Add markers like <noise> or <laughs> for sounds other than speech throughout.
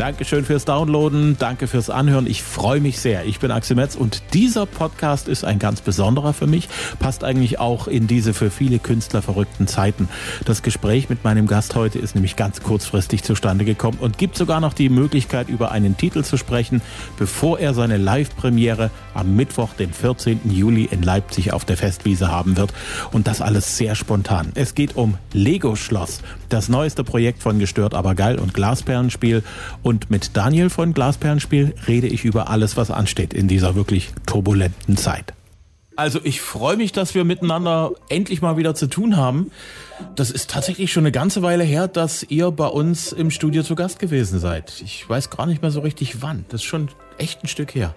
Dankeschön fürs Downloaden, danke fürs Anhören. Ich freue mich sehr. Ich bin Axel Metz und dieser Podcast ist ein ganz besonderer für mich, passt eigentlich auch in diese für viele Künstler verrückten Zeiten. Das Gespräch mit meinem Gast heute ist nämlich ganz kurzfristig zustande gekommen und gibt sogar noch die Möglichkeit, über einen Titel zu sprechen, bevor er seine Live-Premiere am Mittwoch, den 14. Juli in Leipzig auf der Festwiese haben wird. Und das alles sehr spontan. Es geht um Lego Schloss, das neueste Projekt von Gestört aber geil und Glasperlenspiel. Und mit Daniel von Glasperlenspiel rede ich über alles, was ansteht in dieser wirklich turbulenten Zeit. Also ich freue mich, dass wir miteinander endlich mal wieder zu tun haben. Das ist tatsächlich schon eine ganze Weile her, dass ihr bei uns im Studio zu Gast gewesen seid. Ich weiß gar nicht mehr so richtig wann. Das ist schon echt ein Stück her.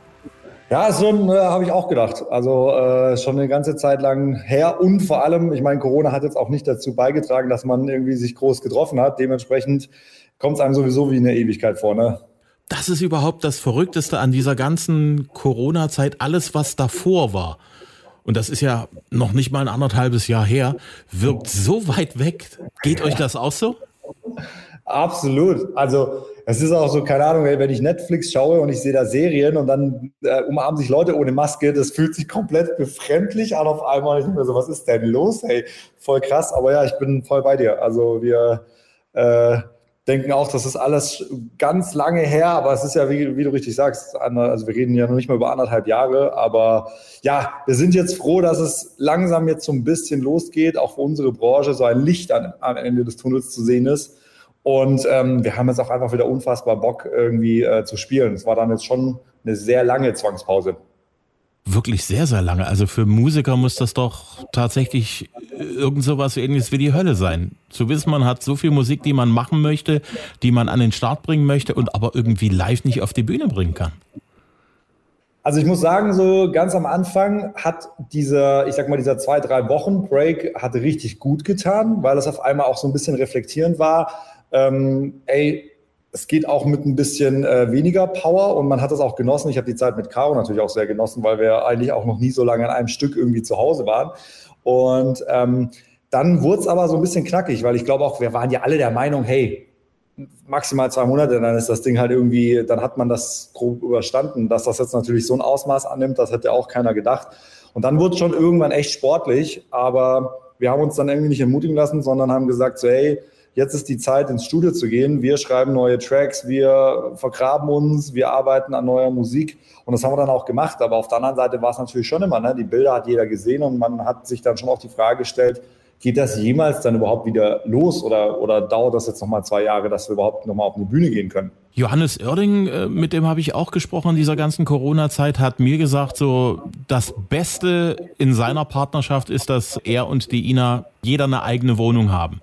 Ja, so äh, habe ich auch gedacht. Also äh, schon eine ganze Zeit lang her und vor allem, ich meine, Corona hat jetzt auch nicht dazu beigetragen, dass man irgendwie sich groß getroffen hat. Dementsprechend kommt es einem sowieso wie eine Ewigkeit vor, ne? Das ist überhaupt das Verrückteste an dieser ganzen Corona-Zeit, alles, was davor war. Und das ist ja noch nicht mal ein anderthalbes Jahr her, wirkt so weit weg. Geht euch das auch so? Absolut. Also es ist auch so, keine Ahnung, wenn ich Netflix schaue und ich sehe da Serien und dann äh, umarmen sich Leute ohne Maske, das fühlt sich komplett befremdlich an auf einmal. Ich denke mir so, was ist denn los? Hey, voll krass. Aber ja, ich bin voll bei dir. Also wir äh, denken auch, das ist alles ganz lange her, aber es ist ja, wie, wie, du richtig sagst, also wir reden ja noch nicht mal über anderthalb Jahre, aber ja, wir sind jetzt froh, dass es langsam jetzt so ein bisschen losgeht, auch für unsere Branche so ein Licht an, am Ende des Tunnels zu sehen ist. Und ähm, wir haben jetzt auch einfach wieder unfassbar Bock, irgendwie äh, zu spielen. Es war dann jetzt schon eine sehr lange Zwangspause wirklich sehr, sehr lange. Also für Musiker muss das doch tatsächlich irgend sowas ähnliches wie die Hölle sein. Zu wissen, man hat so viel Musik, die man machen möchte, die man an den Start bringen möchte und aber irgendwie live nicht auf die Bühne bringen kann. Also ich muss sagen, so ganz am Anfang hat dieser, ich sag mal, dieser zwei, drei Wochen Break hat richtig gut getan, weil es auf einmal auch so ein bisschen reflektierend war. Ähm, ey, es geht auch mit ein bisschen äh, weniger Power und man hat das auch genossen. Ich habe die Zeit mit Caro natürlich auch sehr genossen, weil wir eigentlich auch noch nie so lange an einem Stück irgendwie zu Hause waren. Und ähm, dann wurde es aber so ein bisschen knackig, weil ich glaube auch, wir waren ja alle der Meinung, hey, maximal zwei Monate, dann ist das Ding halt irgendwie, dann hat man das grob überstanden. Dass das jetzt natürlich so ein Ausmaß annimmt, das hätte auch keiner gedacht. Und dann wurde es schon irgendwann echt sportlich, aber wir haben uns dann irgendwie nicht entmutigen lassen, sondern haben gesagt, so hey, jetzt ist die Zeit, ins Studio zu gehen. Wir schreiben neue Tracks, wir vergraben uns, wir arbeiten an neuer Musik. Und das haben wir dann auch gemacht. Aber auf der anderen Seite war es natürlich schon immer, ne? die Bilder hat jeder gesehen und man hat sich dann schon auch die Frage gestellt, geht das jemals dann überhaupt wieder los oder, oder dauert das jetzt nochmal zwei Jahre, dass wir überhaupt nochmal auf eine Bühne gehen können? Johannes Oerding, äh, mit dem habe ich auch gesprochen in dieser ganzen Corona-Zeit, hat mir gesagt, so das Beste in seiner Partnerschaft ist, dass er und die Ina jeder eine eigene Wohnung haben.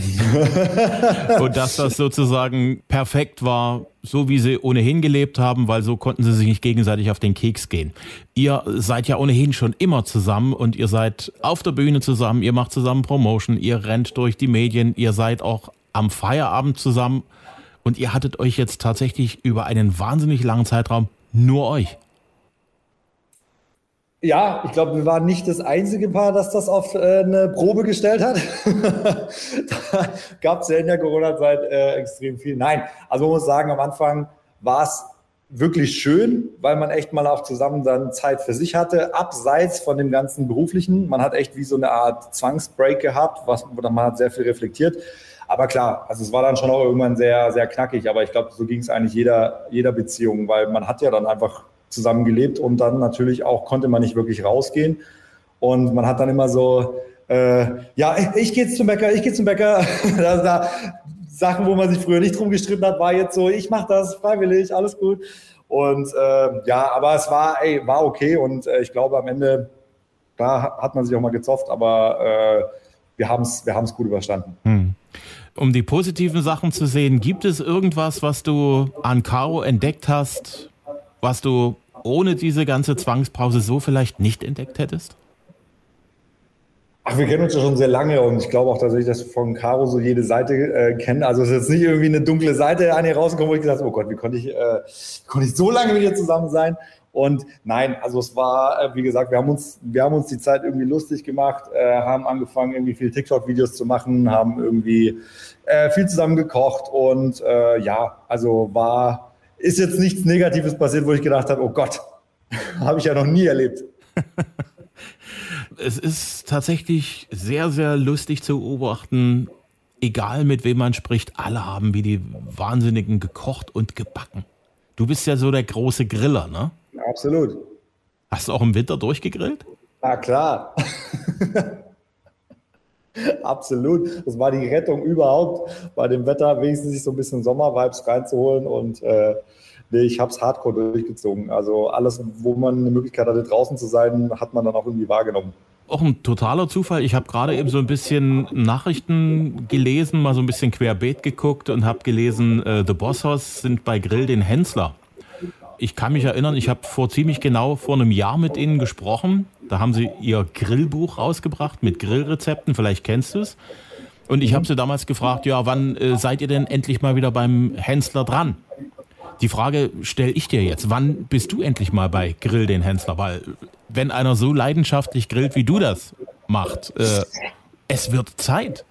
<laughs> und dass das sozusagen perfekt war, so wie sie ohnehin gelebt haben, weil so konnten sie sich nicht gegenseitig auf den Keks gehen. Ihr seid ja ohnehin schon immer zusammen und ihr seid auf der Bühne zusammen, ihr macht zusammen Promotion, ihr rennt durch die Medien, ihr seid auch am Feierabend zusammen und ihr hattet euch jetzt tatsächlich über einen wahnsinnig langen Zeitraum nur euch. Ja, ich glaube, wir waren nicht das einzige Paar, das das auf äh, eine Probe gestellt hat. <laughs> da gab es ja in der Corona-Zeit äh, extrem viel. Nein, also man muss sagen, am Anfang war es wirklich schön, weil man echt mal auch zusammen dann Zeit für sich hatte, abseits von dem ganzen beruflichen. Man hat echt wie so eine Art Zwangsbreak gehabt, was, man hat sehr viel reflektiert. Aber klar, also es war dann schon auch irgendwann sehr, sehr knackig. Aber ich glaube, so ging es eigentlich jeder, jeder Beziehung, weil man hat ja dann einfach zusammen gelebt und dann natürlich auch konnte man nicht wirklich rausgehen. Und man hat dann immer so, äh, ja, ich, ich gehe zum Bäcker, ich gehe zum Bäcker. <laughs> da, da, Sachen, wo man sich früher nicht drum gestritten hat, war jetzt so, ich mache das freiwillig, alles gut. Und äh, ja, aber es war, ey, war okay und äh, ich glaube am Ende, da hat man sich auch mal gezofft, aber äh, wir haben es wir haben's gut überstanden. Hm. Um die positiven Sachen zu sehen, gibt es irgendwas, was du an Caro entdeckt hast, was du ohne diese ganze Zwangspause so vielleicht nicht entdeckt hättest? Ach, wir kennen uns ja schon sehr lange und ich glaube auch dass wir von Caro so jede Seite äh, kennen. Also es ist jetzt nicht irgendwie eine dunkle Seite an ihr rausgekommen, wo ich gesagt habe, oh Gott, wie konnte ich, äh, konnte ich so lange mit ihr zusammen sein? Und nein, also es war, äh, wie gesagt, wir haben uns, wir haben uns die Zeit irgendwie lustig gemacht, äh, haben angefangen, irgendwie viel TikTok-Videos zu machen, haben irgendwie äh, viel zusammen gekocht und äh, ja, also war, ist jetzt nichts Negatives passiert, wo ich gedacht habe, oh Gott, <laughs> habe ich ja noch nie erlebt. es ist tatsächlich sehr, sehr lustig zu beobachten. Egal mit wem man spricht, alle haben wie die Wahnsinnigen gekocht und gebacken. Du bist ja so der große Griller, ne? Absolut. Hast du auch im Winter durchgegrillt? Na klar. <laughs> <laughs> Absolut. Das war die Rettung überhaupt, bei dem Wetter wenigstens sich so ein bisschen Sommervibes reinzuholen und äh, nee, ich habe es hardcore durchgezogen. Also alles, wo man eine Möglichkeit hatte, draußen zu sein, hat man dann auch irgendwie wahrgenommen auch ein totaler Zufall. Ich habe gerade eben so ein bisschen Nachrichten gelesen, mal so ein bisschen querbeet geguckt und habe gelesen, äh, The Boss House sind bei Grill den Hensler. Ich kann mich erinnern, ich habe vor ziemlich genau vor einem Jahr mit ihnen gesprochen. Da haben sie ihr Grillbuch rausgebracht mit Grillrezepten, vielleicht kennst du es. Und ich habe sie damals gefragt, ja, wann äh, seid ihr denn endlich mal wieder beim Hensler dran? Die Frage stelle ich dir jetzt. Wann bist du endlich mal bei Grill den Hensler? Weil wenn einer so leidenschaftlich grillt, wie du das macht, äh, es wird Zeit.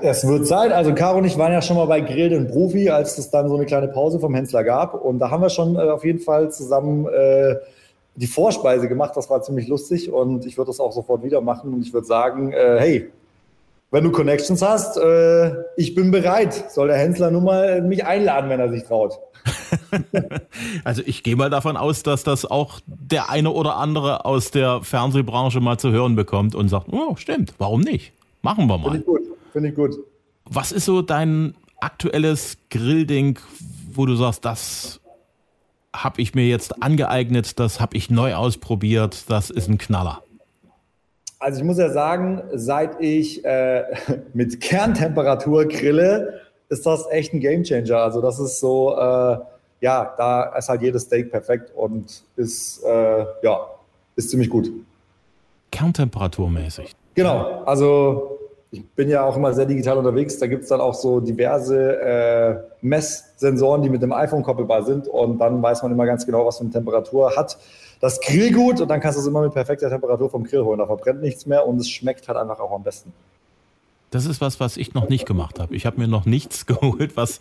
Es wird Zeit. Also Caro und ich waren ja schon mal bei Grill den Profi, als es dann so eine kleine Pause vom Hensler gab. Und da haben wir schon äh, auf jeden Fall zusammen äh, die Vorspeise gemacht. Das war ziemlich lustig und ich würde das auch sofort wieder machen. Und ich würde sagen, äh, hey, wenn du Connections hast, äh, ich bin bereit. Soll der Hensler nur mal mich einladen, wenn er sich traut. <laughs> also ich gehe mal davon aus, dass das auch der eine oder andere aus der Fernsehbranche mal zu hören bekommt und sagt, oh, stimmt, warum nicht? Machen wir mal. Finde ich gut, finde ich gut. Was ist so dein aktuelles Grillding, wo du sagst, das habe ich mir jetzt angeeignet, das habe ich neu ausprobiert, das ist ein Knaller? Also ich muss ja sagen, seit ich äh, <laughs> mit Kerntemperatur grille, ist das echt ein Gamechanger. Also das ist so, äh, ja, da ist halt jedes Steak perfekt und ist, äh, ja, ist ziemlich gut. Kerntemperaturmäßig. Genau, also ich bin ja auch immer sehr digital unterwegs. Da gibt es dann auch so diverse äh, Messsensoren, die mit dem iPhone koppelbar sind. Und dann weiß man immer ganz genau, was für eine Temperatur hat das Grillgut. Und dann kannst du es immer mit perfekter Temperatur vom Grill holen. Da verbrennt nichts mehr und es schmeckt halt einfach auch am besten. Das ist was, was ich noch nicht gemacht habe. Ich habe mir noch nichts <laughs> geholt, was,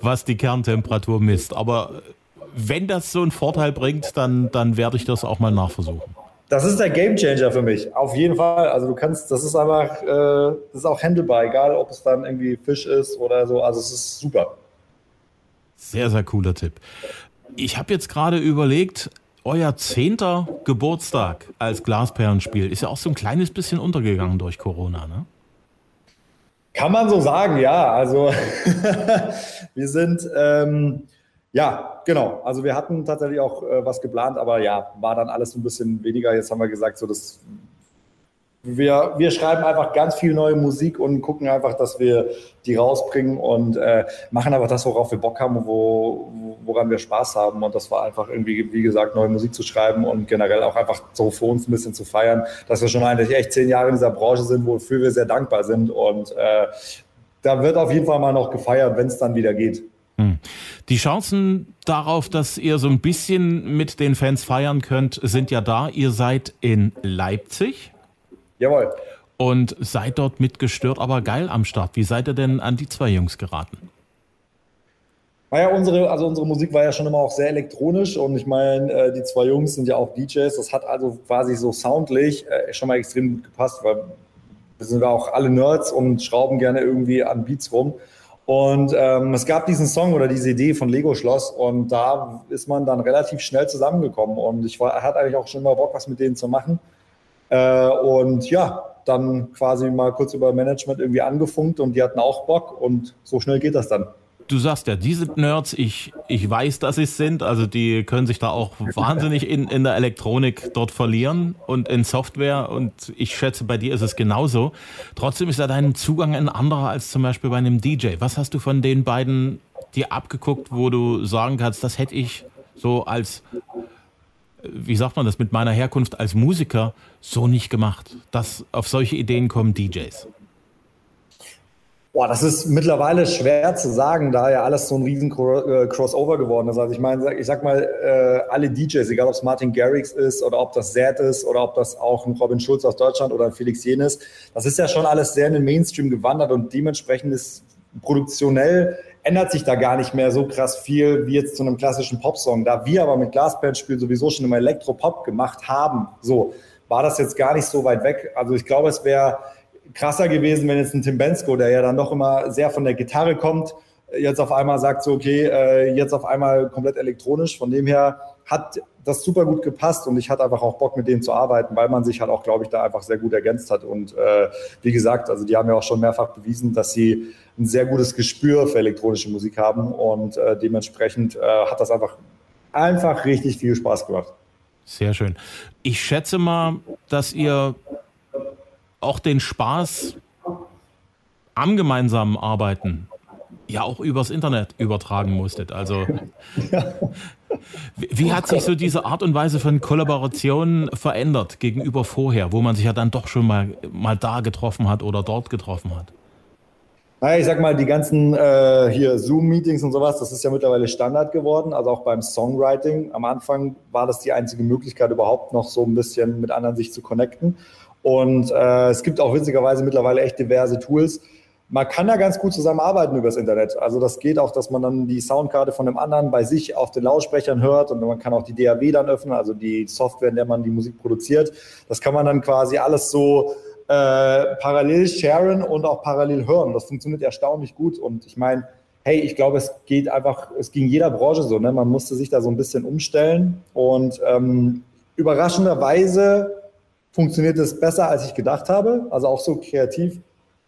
was die Kerntemperatur misst. Aber wenn das so einen Vorteil bringt, dann, dann werde ich das auch mal nachversuchen. Das ist der Gamechanger für mich, auf jeden Fall. Also du kannst, das ist einfach, äh, das ist auch handelbar, egal ob es dann irgendwie Fisch ist oder so. Also es ist super. Sehr, sehr cooler Tipp. Ich habe jetzt gerade überlegt, euer zehnter Geburtstag als Glasperlenspiel ist ja auch so ein kleines bisschen untergegangen durch Corona, ne? Kann man so sagen, ja. Also <laughs> wir sind, ähm, ja, genau. Also wir hatten tatsächlich auch äh, was geplant, aber ja, war dann alles ein bisschen weniger. Jetzt haben wir gesagt, so das wir, wir schreiben einfach ganz viel neue Musik und gucken einfach, dass wir die rausbringen und äh, machen einfach das, worauf wir Bock haben, wo, woran wir Spaß haben. Und das war einfach irgendwie, wie gesagt, neue Musik zu schreiben und generell auch einfach so für uns ein bisschen zu feiern, dass wir schon eigentlich echt zehn Jahre in dieser Branche sind, wofür wir sehr dankbar sind. Und äh, da wird auf jeden Fall mal noch gefeiert, wenn es dann wieder geht. Die Chancen darauf, dass ihr so ein bisschen mit den Fans feiern könnt, sind ja da. Ihr seid in Leipzig. Jawohl. Und seid dort mitgestört, aber geil am Start. Wie seid ihr denn an die zwei Jungs geraten? Naja, unsere, also unsere Musik war ja schon immer auch sehr elektronisch und ich meine, äh, die zwei Jungs sind ja auch DJs. Das hat also quasi so soundlich äh, schon mal extrem gut gepasst, weil wir sind ja auch alle Nerds und schrauben gerne irgendwie an Beats rum. Und ähm, es gab diesen Song oder diese Idee von Lego Schloss und da ist man dann relativ schnell zusammengekommen und ich war, hatte eigentlich auch schon immer Bock, was mit denen zu machen. Äh, und ja, dann quasi mal kurz über Management irgendwie angefunkt und die hatten auch Bock und so schnell geht das dann. Du sagst ja, diese Nerds, ich, ich weiß, dass sie es sind, also die können sich da auch <laughs> wahnsinnig in, in der Elektronik dort verlieren und in Software und ich schätze, bei dir ist es genauso. Trotzdem ist ja dein Zugang ein anderer als zum Beispiel bei einem DJ. Was hast du von den beiden dir abgeguckt, wo du sagen kannst, das hätte ich so als wie sagt man das, mit meiner Herkunft als Musiker so nicht gemacht, dass auf solche Ideen kommen DJs? Boah, das ist mittlerweile schwer zu sagen, da ja alles so ein riesen äh, Crossover geworden ist. Also ich meine, ich sag mal, äh, alle DJs, egal ob es Martin Garrix ist oder ob das Zed ist oder ob das auch ein Robin Schulz aus Deutschland oder ein Felix Jenes, das ist ja schon alles sehr in den Mainstream gewandert und dementsprechend ist produktionell ändert sich da gar nicht mehr so krass viel wie jetzt zu einem klassischen Popsong. Da wir aber mit Glasbandspiel sowieso schon immer Elektropop gemacht haben, so war das jetzt gar nicht so weit weg. Also ich glaube, es wäre krasser gewesen, wenn jetzt ein Tim Bensko, der ja dann doch immer sehr von der Gitarre kommt, jetzt auf einmal sagt so, okay, äh, jetzt auf einmal komplett elektronisch. Von dem her hat das super gut gepasst und ich hatte einfach auch Bock, mit dem zu arbeiten, weil man sich halt auch, glaube ich, da einfach sehr gut ergänzt hat. Und äh, wie gesagt, also die haben ja auch schon mehrfach bewiesen, dass sie ein sehr gutes Gespür für elektronische Musik haben und äh, dementsprechend äh, hat das einfach, einfach richtig viel Spaß gemacht. Sehr schön. Ich schätze mal, dass ihr auch den Spaß am gemeinsamen Arbeiten ja auch übers Internet übertragen musstet. Also wie hat sich so diese Art und Weise von Kollaboration verändert gegenüber vorher, wo man sich ja dann doch schon mal, mal da getroffen hat oder dort getroffen hat? Ich sag mal, die ganzen äh, hier Zoom-Meetings und sowas, das ist ja mittlerweile Standard geworden. Also auch beim Songwriting. Am Anfang war das die einzige Möglichkeit, überhaupt noch so ein bisschen mit anderen sich zu connecten. Und äh, es gibt auch witzigerweise mittlerweile echt diverse Tools. Man kann da ganz gut zusammenarbeiten übers Internet. Also das geht auch, dass man dann die Soundkarte von dem anderen bei sich auf den Lautsprechern hört und man kann auch die DAW dann öffnen, also die Software, in der man die Musik produziert. Das kann man dann quasi alles so äh, parallel sharen und auch parallel hören. Das funktioniert erstaunlich gut. Und ich meine, hey, ich glaube, es geht einfach, es ging jeder Branche so. Ne? Man musste sich da so ein bisschen umstellen. Und ähm, überraschenderweise funktioniert es besser, als ich gedacht habe. Also auch so kreativ.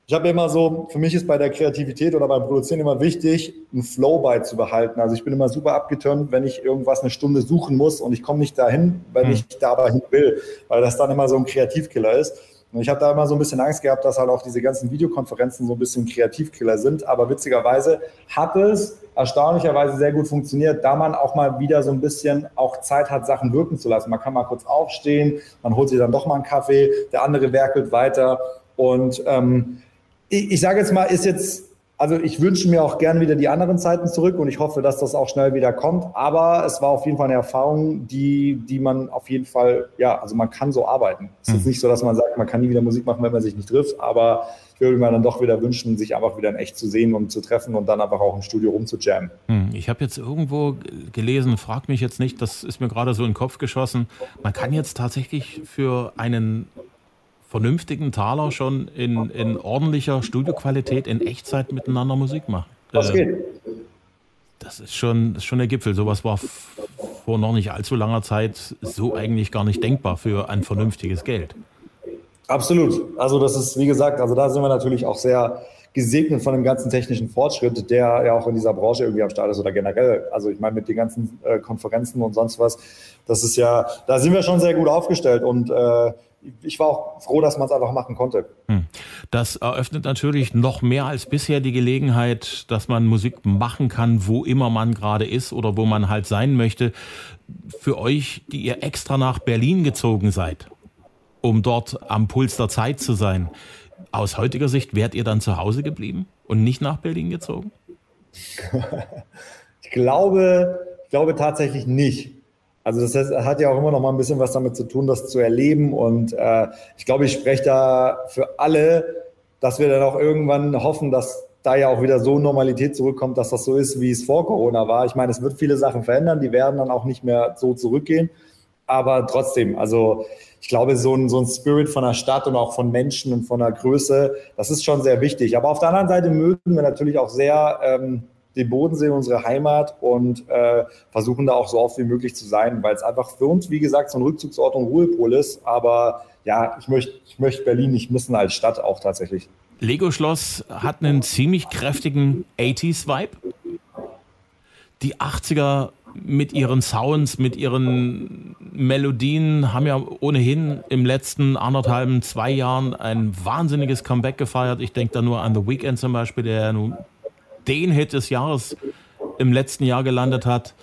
Ich habe immer so, für mich ist bei der Kreativität oder beim Produzieren immer wichtig, einen Flow beizubehalten. Also ich bin immer super abgeturnt, wenn ich irgendwas eine Stunde suchen muss und ich komme nicht dahin, weil hm. ich da aber hin will, weil das dann immer so ein Kreativkiller ist. Und ich habe da immer so ein bisschen Angst gehabt, dass halt auch diese ganzen Videokonferenzen so ein bisschen Kreativkiller sind. Aber witzigerweise hat es erstaunlicherweise sehr gut funktioniert, da man auch mal wieder so ein bisschen auch Zeit hat, Sachen wirken zu lassen. Man kann mal kurz aufstehen, man holt sich dann doch mal einen Kaffee, der andere werkelt weiter. Und ähm, ich, ich sage jetzt mal, ist jetzt also ich wünsche mir auch gern wieder die anderen Zeiten zurück und ich hoffe, dass das auch schnell wieder kommt. Aber es war auf jeden Fall eine Erfahrung, die, die man auf jeden Fall, ja, also man kann so arbeiten. Es ist mhm. nicht so, dass man sagt, man kann nie wieder Musik machen, wenn man sich nicht trifft, aber ich würde mir dann doch wieder wünschen, sich einfach wieder in echt zu sehen und zu treffen und dann einfach auch im Studio rumzujammen. Hm, ich habe jetzt irgendwo gelesen, frag mich jetzt nicht, das ist mir gerade so in den Kopf geschossen. Man kann jetzt tatsächlich für einen vernünftigen Taler schon in, in ordentlicher Studioqualität in Echtzeit miteinander Musik machen. Das äh, geht. Das ist schon, ist schon der Gipfel. Sowas war vor noch nicht allzu langer Zeit so eigentlich gar nicht denkbar für ein vernünftiges Geld. Absolut. Also das ist, wie gesagt, also da sind wir natürlich auch sehr gesegnet von dem ganzen technischen Fortschritt, der ja auch in dieser Branche irgendwie am Start ist oder generell. Also ich meine mit den ganzen äh, Konferenzen und sonst was, das ist ja, da sind wir schon sehr gut aufgestellt und äh, ich war auch froh, dass man es einfach machen konnte. Hm. Das eröffnet natürlich noch mehr als bisher die Gelegenheit, dass man Musik machen kann, wo immer man gerade ist oder wo man halt sein möchte. Für euch, die ihr extra nach Berlin gezogen seid, um dort am Puls der Zeit zu sein, aus heutiger Sicht wärt ihr dann zu Hause geblieben und nicht nach Berlin gezogen? <laughs> ich glaube, ich glaube tatsächlich nicht. Also das hat ja auch immer noch mal ein bisschen was damit zu tun, das zu erleben. Und äh, ich glaube, ich spreche da für alle, dass wir dann auch irgendwann hoffen, dass da ja auch wieder so Normalität zurückkommt, dass das so ist, wie es vor Corona war. Ich meine, es wird viele Sachen verändern, die werden dann auch nicht mehr so zurückgehen. Aber trotzdem, also ich glaube, so ein, so ein Spirit von der Stadt und auch von Menschen und von der Größe, das ist schon sehr wichtig. Aber auf der anderen Seite mögen wir natürlich auch sehr ähm, den Bodensee, unsere Heimat und äh, versuchen da auch so oft wie möglich zu sein, weil es einfach für uns, wie gesagt, so ein Rückzugsort und Ruhepol ist. Aber ja, ich möchte ich möcht Berlin nicht missen als Stadt auch tatsächlich. Lego Schloss hat einen ziemlich kräftigen 80s-Vibe. Die 80er mit ihren Sounds, mit ihren Melodien haben ja ohnehin im letzten anderthalben, zwei Jahren ein wahnsinniges Comeback gefeiert. Ich denke da nur an The Weeknd zum Beispiel, der nun den Hit des Jahres im letzten Jahr gelandet hat.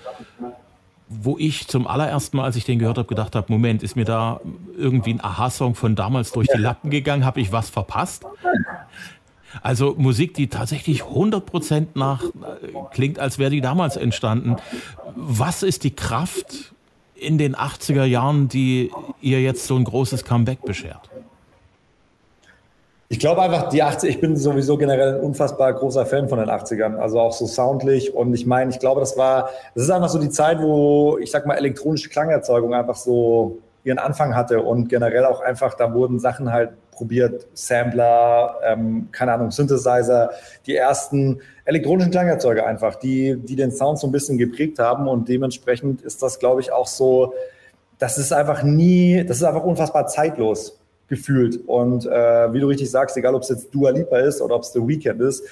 wo ich zum allerersten Mal, als ich den gehört habe, gedacht habe, Moment, ist mir da irgendwie ein Aha-Song von damals durch die Lappen gegangen? Habe ich was verpasst? Also Musik, die tatsächlich 100% nach äh, klingt, als wäre die damals entstanden. Was ist die Kraft in den 80er Jahren, die ihr jetzt so ein großes Comeback beschert? Ich glaube einfach, die 80, ich bin sowieso generell ein unfassbar großer Fan von den 80ern, also auch so soundlich. Und ich meine, ich glaube, das war, das ist einfach so die Zeit, wo, ich sag mal, elektronische Klangerzeugung einfach so ihren Anfang hatte und generell auch einfach, da wurden Sachen halt probiert, Sampler, ähm, keine Ahnung, Synthesizer, die ersten elektronischen Klangerzeuger einfach, die, die den Sound so ein bisschen geprägt haben. Und dementsprechend ist das, glaube ich, auch so, das ist einfach nie, das ist einfach unfassbar zeitlos gefühlt. Und äh, wie du richtig sagst, egal ob es jetzt Dua Lipa ist oder ob es The Weekend ist,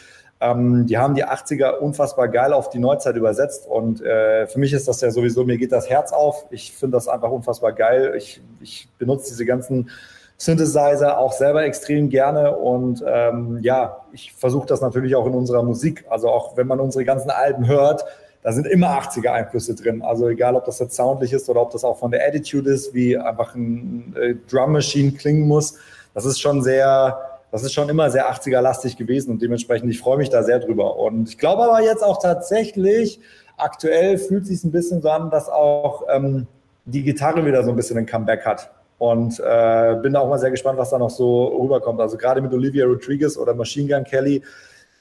ähm, die haben die 80er unfassbar geil auf die Neuzeit übersetzt. Und äh, für mich ist das ja sowieso, mir geht das Herz auf. Ich finde das einfach unfassbar geil. Ich, ich benutze diese ganzen Synthesizer auch selber extrem gerne. Und ähm, ja, ich versuche das natürlich auch in unserer Musik. Also auch wenn man unsere ganzen Alben hört, da sind immer 80er-Einflüsse drin. Also egal, ob das jetzt soundlich ist oder ob das auch von der Attitude ist, wie einfach ein äh, Drum Machine klingen muss. Das ist schon sehr, das ist schon immer sehr 80er-lastig gewesen und dementsprechend, ich freue mich da sehr drüber. Und ich glaube aber jetzt auch tatsächlich, aktuell fühlt sich ein bisschen so an, dass auch ähm, die Gitarre wieder so ein bisschen ein Comeback hat. Und äh, bin auch mal sehr gespannt, was da noch so rüberkommt. Also gerade mit Olivia Rodriguez oder Machine Gun Kelly,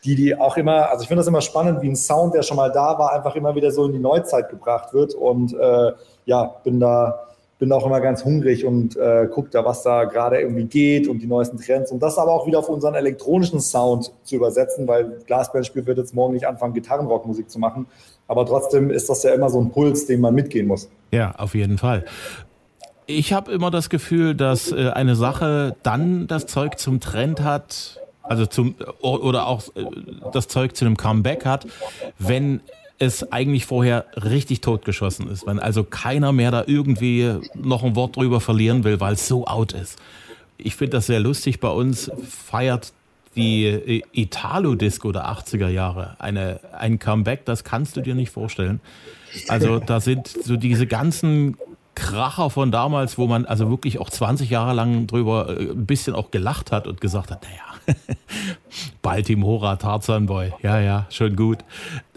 die, die auch immer, also ich finde das immer spannend, wie ein Sound, der schon mal da war, einfach immer wieder so in die Neuzeit gebracht wird. Und äh, ja, bin da, bin auch immer ganz hungrig und äh, gucke da, was da gerade irgendwie geht und die neuesten Trends. Und das aber auch wieder auf unseren elektronischen Sound zu übersetzen, weil Glasbandspiel wird jetzt morgen nicht anfangen, Gitarrenrockmusik zu machen. Aber trotzdem ist das ja immer so ein Puls, den man mitgehen muss. Ja, auf jeden Fall. Ich habe immer das Gefühl, dass äh, eine Sache dann das Zeug zum Trend hat, also zum oder auch äh, das Zeug zu einem Comeback hat, wenn es eigentlich vorher richtig totgeschossen ist, wenn also keiner mehr da irgendwie noch ein Wort drüber verlieren will, weil es so out ist. Ich finde das sehr lustig. Bei uns feiert die äh, Italo-Disco der 80er Jahre eine, ein Comeback, das kannst du dir nicht vorstellen. Also da sind so diese ganzen Kracher von damals, wo man also wirklich auch 20 Jahre lang drüber äh, ein bisschen auch gelacht hat und gesagt hat, naja, <laughs> Baltimora Tarzan Boy. Ja, ja, schon gut.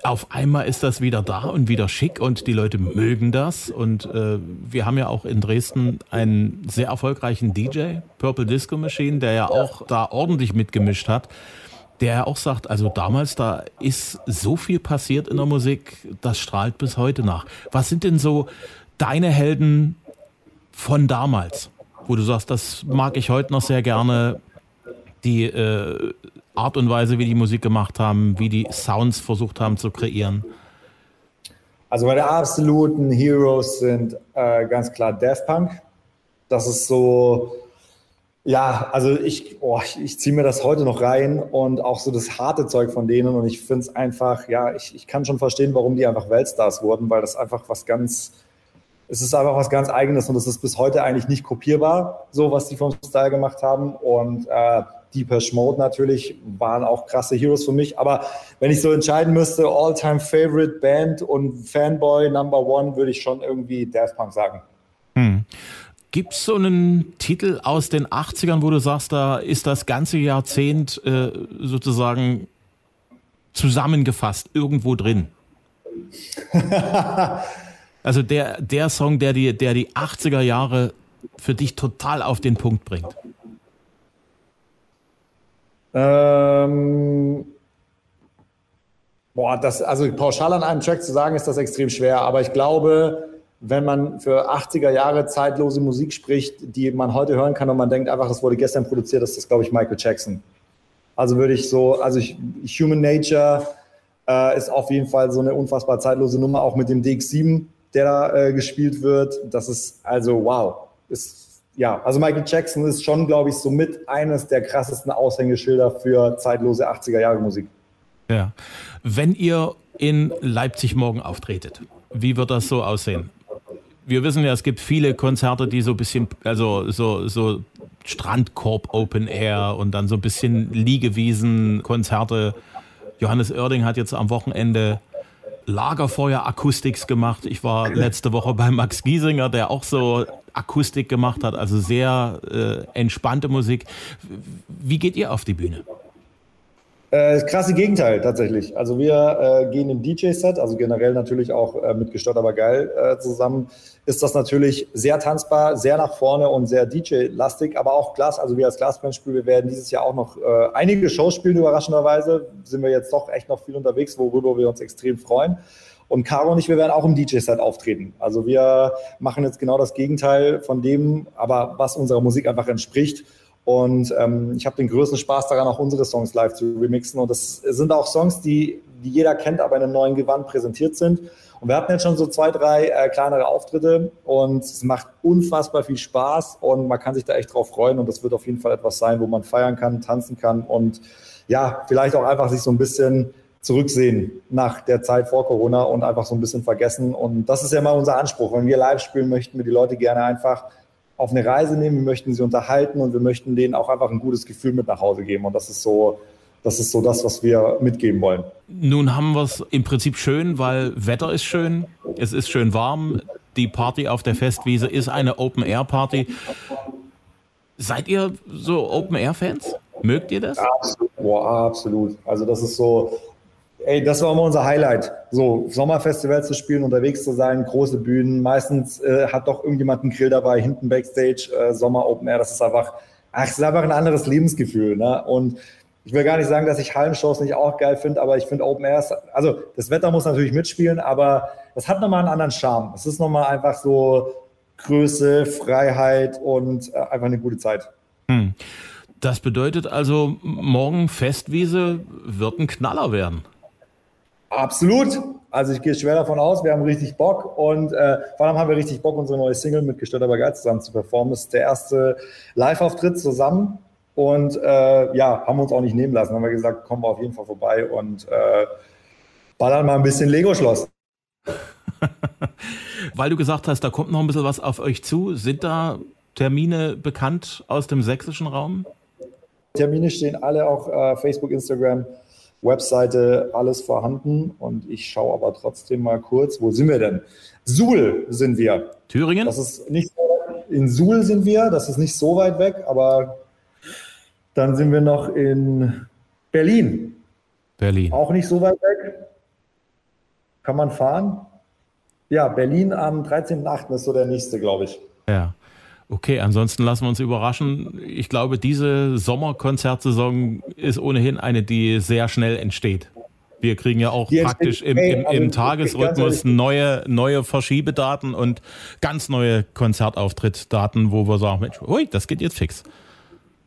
Auf einmal ist das wieder da und wieder schick und die Leute mögen das. Und äh, wir haben ja auch in Dresden einen sehr erfolgreichen DJ, Purple Disco Machine, der ja auch da ordentlich mitgemischt hat. Der auch sagt, also damals, da ist so viel passiert in der Musik, das strahlt bis heute nach. Was sind denn so deine Helden von damals? Wo du sagst, das mag ich heute noch sehr gerne die äh, Art und Weise, wie die Musik gemacht haben, wie die Sounds versucht haben zu kreieren? Also meine absoluten Heroes sind äh, ganz klar Daft Punk. Das ist so, ja, also ich, oh, ich, ziehe mir das heute noch rein und auch so das harte Zeug von denen und ich finde es einfach, ja, ich, ich kann schon verstehen, warum die einfach Weltstars wurden, weil das einfach was ganz, es ist einfach was ganz Eigenes und es ist bis heute eigentlich nicht kopierbar, so was die vom Style gemacht haben und äh, Deepesh Mode natürlich waren auch krasse Heroes für mich. Aber wenn ich so entscheiden müsste, All-Time Favorite Band und Fanboy Number One, würde ich schon irgendwie Daft Punk sagen. Hm. Gibt es so einen Titel aus den 80ern, wo du sagst, da ist das ganze Jahrzehnt äh, sozusagen zusammengefasst irgendwo drin? <laughs> also der, der Song, der die, der die 80er Jahre für dich total auf den Punkt bringt. Ähm, boah, das, also pauschal an einem Track zu sagen, ist das extrem schwer. Aber ich glaube, wenn man für 80er Jahre zeitlose Musik spricht, die man heute hören kann und man denkt einfach, das wurde gestern produziert, ist das, glaube ich, Michael Jackson. Also würde ich so, also ich, Human Nature äh, ist auf jeden Fall so eine unfassbar zeitlose Nummer, auch mit dem DX7, der da äh, gespielt wird. Das ist also wow. Ist ja, also Michael Jackson ist schon, glaube ich, somit eines der krassesten Aushängeschilder für zeitlose 80er Jahre Musik. Ja. Wenn ihr in Leipzig morgen auftretet, wie wird das so aussehen? Wir wissen ja, es gibt viele Konzerte, die so ein bisschen, also so, so Strandkorb Open Air und dann so ein bisschen Liegewiesen Konzerte. Johannes Oerding hat jetzt am Wochenende Lagerfeuer-Akustiks gemacht. Ich war letzte Woche bei Max Giesinger, der auch so Akustik gemacht hat, also sehr äh, entspannte Musik. Wie geht ihr auf die Bühne? Äh, krasse Gegenteil tatsächlich. Also wir äh, gehen im DJ-Set, also generell natürlich auch äh, mit Gestört aber geil äh, zusammen, ist das natürlich sehr tanzbar, sehr nach vorne und sehr DJ-lastig, aber auch Glas, also wir als Glasband spielen, wir werden dieses Jahr auch noch äh, einige Shows spielen, überraschenderweise sind wir jetzt doch echt noch viel unterwegs, worüber wir uns extrem freuen. Und Caro und ich, wir werden auch im DJ-Set auftreten. Also wir machen jetzt genau das Gegenteil von dem, aber was unserer Musik einfach entspricht. Und ähm, ich habe den größten Spaß daran, auch unsere Songs live zu remixen. Und das sind auch Songs, die, die jeder kennt, aber in einem neuen Gewand präsentiert sind. Und wir hatten jetzt schon so zwei, drei äh, kleinere Auftritte und es macht unfassbar viel Spaß und man kann sich da echt drauf freuen. Und das wird auf jeden Fall etwas sein, wo man feiern kann, tanzen kann und ja, vielleicht auch einfach sich so ein bisschen zurücksehen nach der Zeit vor Corona und einfach so ein bisschen vergessen. Und das ist ja mal unser Anspruch. Wenn wir live spielen, möchten wir die Leute gerne einfach auf eine Reise nehmen, wir möchten sie unterhalten und wir möchten denen auch einfach ein gutes Gefühl mit nach Hause geben. Und das ist so, das ist so das, was wir mitgeben wollen. Nun haben wir es im Prinzip schön, weil Wetter ist schön, es ist schön warm. Die Party auf der Festwiese ist eine Open-Air-Party. Seid ihr so Open-Air-Fans? Mögt ihr das? Absolut. Boah, absolut. Also das ist so, Ey, das war immer unser Highlight. So, Sommerfestival zu spielen, unterwegs zu sein, große Bühnen. Meistens äh, hat doch irgendjemand einen Grill dabei, hinten Backstage, äh, Sommer Open Air. Das ist einfach, ach, ist einfach ein anderes Lebensgefühl. Ne? Und ich will gar nicht sagen, dass ich Hallenshows nicht auch geil finde, aber ich finde Open Air, also das Wetter muss natürlich mitspielen, aber das hat nochmal einen anderen Charme. Es ist nochmal einfach so Größe, Freiheit und äh, einfach eine gute Zeit. Hm. Das bedeutet also, morgen Festwiese wird ein Knaller werden. Absolut. Also ich gehe schwer davon aus, wir haben richtig Bock und äh, vor allem haben wir richtig Bock, unsere neue Single mit Gestört aber geil zusammen zu performen. Das ist der erste Live-Auftritt zusammen und äh, ja, haben wir uns auch nicht nehmen lassen. Haben wir gesagt, kommen wir auf jeden Fall vorbei und äh, ballern mal ein bisschen Lego-Schloss. <laughs> Weil du gesagt hast, da kommt noch ein bisschen was auf euch zu. Sind da Termine bekannt aus dem sächsischen Raum? Termine stehen alle auf äh, Facebook, Instagram Webseite alles vorhanden und ich schaue aber trotzdem mal kurz, wo sind wir denn? Suhl sind wir. Thüringen? Das ist nicht in Suhl sind wir, das ist nicht so weit weg, aber dann sind wir noch in Berlin. Berlin. Auch nicht so weit weg. Kann man fahren? Ja, Berlin am 13.8. ist so der nächste, glaube ich. Ja. Okay, ansonsten lassen wir uns überraschen. Ich glaube, diese Sommerkonzertsaison ist ohnehin eine, die sehr schnell entsteht. Wir kriegen ja auch die praktisch im, im, im Tagesrhythmus neue, neue Verschiebedaten und ganz neue Konzertauftrittsdaten, wo wir sagen, Mensch, ui, das geht jetzt fix.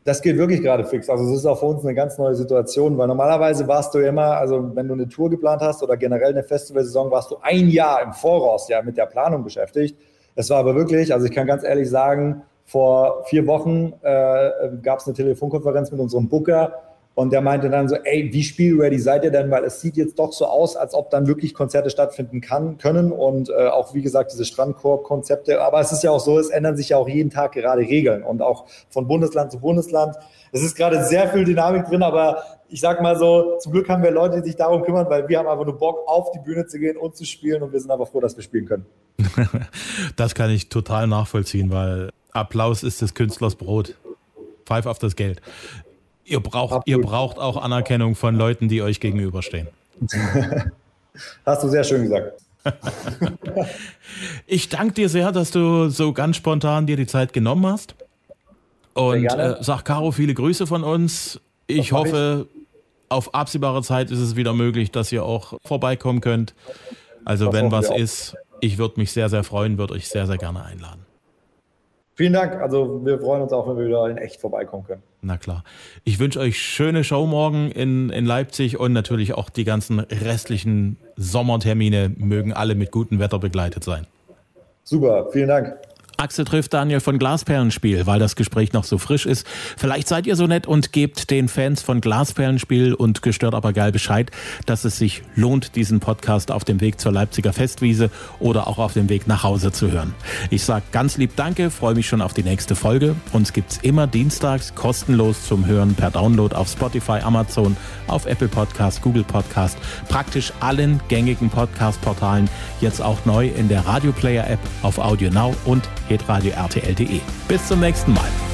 Das geht wirklich gerade fix. Also es ist auch für uns eine ganz neue Situation, weil normalerweise warst du immer, also wenn du eine Tour geplant hast oder generell eine Festivalsaison, warst du ein Jahr im Voraus ja mit der Planung beschäftigt. Es war aber wirklich, also ich kann ganz ehrlich sagen, vor vier Wochen äh, gab es eine Telefonkonferenz mit unserem Booker und der meinte dann so, ey, wie spielready seid ihr denn? Weil es sieht jetzt doch so aus, als ob dann wirklich Konzerte stattfinden kann, können und äh, auch, wie gesagt, diese Strandkorb-Konzepte. Aber es ist ja auch so, es ändern sich ja auch jeden Tag gerade Regeln und auch von Bundesland zu Bundesland. Es ist gerade sehr viel Dynamik drin, aber ich sag mal so, zum Glück haben wir Leute, die sich darum kümmern, weil wir haben einfach nur Bock, auf die Bühne zu gehen und zu spielen und wir sind aber froh, dass wir spielen können. <laughs> das kann ich total nachvollziehen, weil Applaus ist des Künstlers Brot. Pfeif auf das Geld. Ihr braucht, ihr braucht auch Anerkennung von Leuten, die euch gegenüberstehen. <laughs> Hast du sehr schön gesagt. <laughs> ich danke dir sehr, dass du so ganz spontan dir die Zeit genommen hast. Und äh, sag Caro viele Grüße von uns. Ich hoffe, ich. auf absehbare Zeit ist es wieder möglich, dass ihr auch vorbeikommen könnt. Also das wenn was ist, ich würde mich sehr, sehr freuen, würde euch sehr, sehr gerne einladen. Vielen Dank. Also wir freuen uns auch, wenn wir wieder in echt vorbeikommen können. Na klar. Ich wünsche euch schöne Show morgen in, in Leipzig und natürlich auch die ganzen restlichen Sommertermine mögen alle mit gutem Wetter begleitet sein. Super, vielen Dank. Axel trifft Daniel von Glasperlenspiel, weil das Gespräch noch so frisch ist. Vielleicht seid ihr so nett und gebt den Fans von Glasperlenspiel und gestört aber geil Bescheid, dass es sich lohnt, diesen Podcast auf dem Weg zur Leipziger Festwiese oder auch auf dem Weg nach Hause zu hören. Ich sage ganz lieb Danke, freue mich schon auf die nächste Folge. Uns gibt's immer dienstags kostenlos zum Hören per Download auf Spotify, Amazon, auf Apple Podcast, Google Podcast, praktisch allen gängigen Podcast-Portalen, jetzt auch neu in der Radio Player App auf Audio Now und hitradio rtl.de. Bis zum nächsten Mal.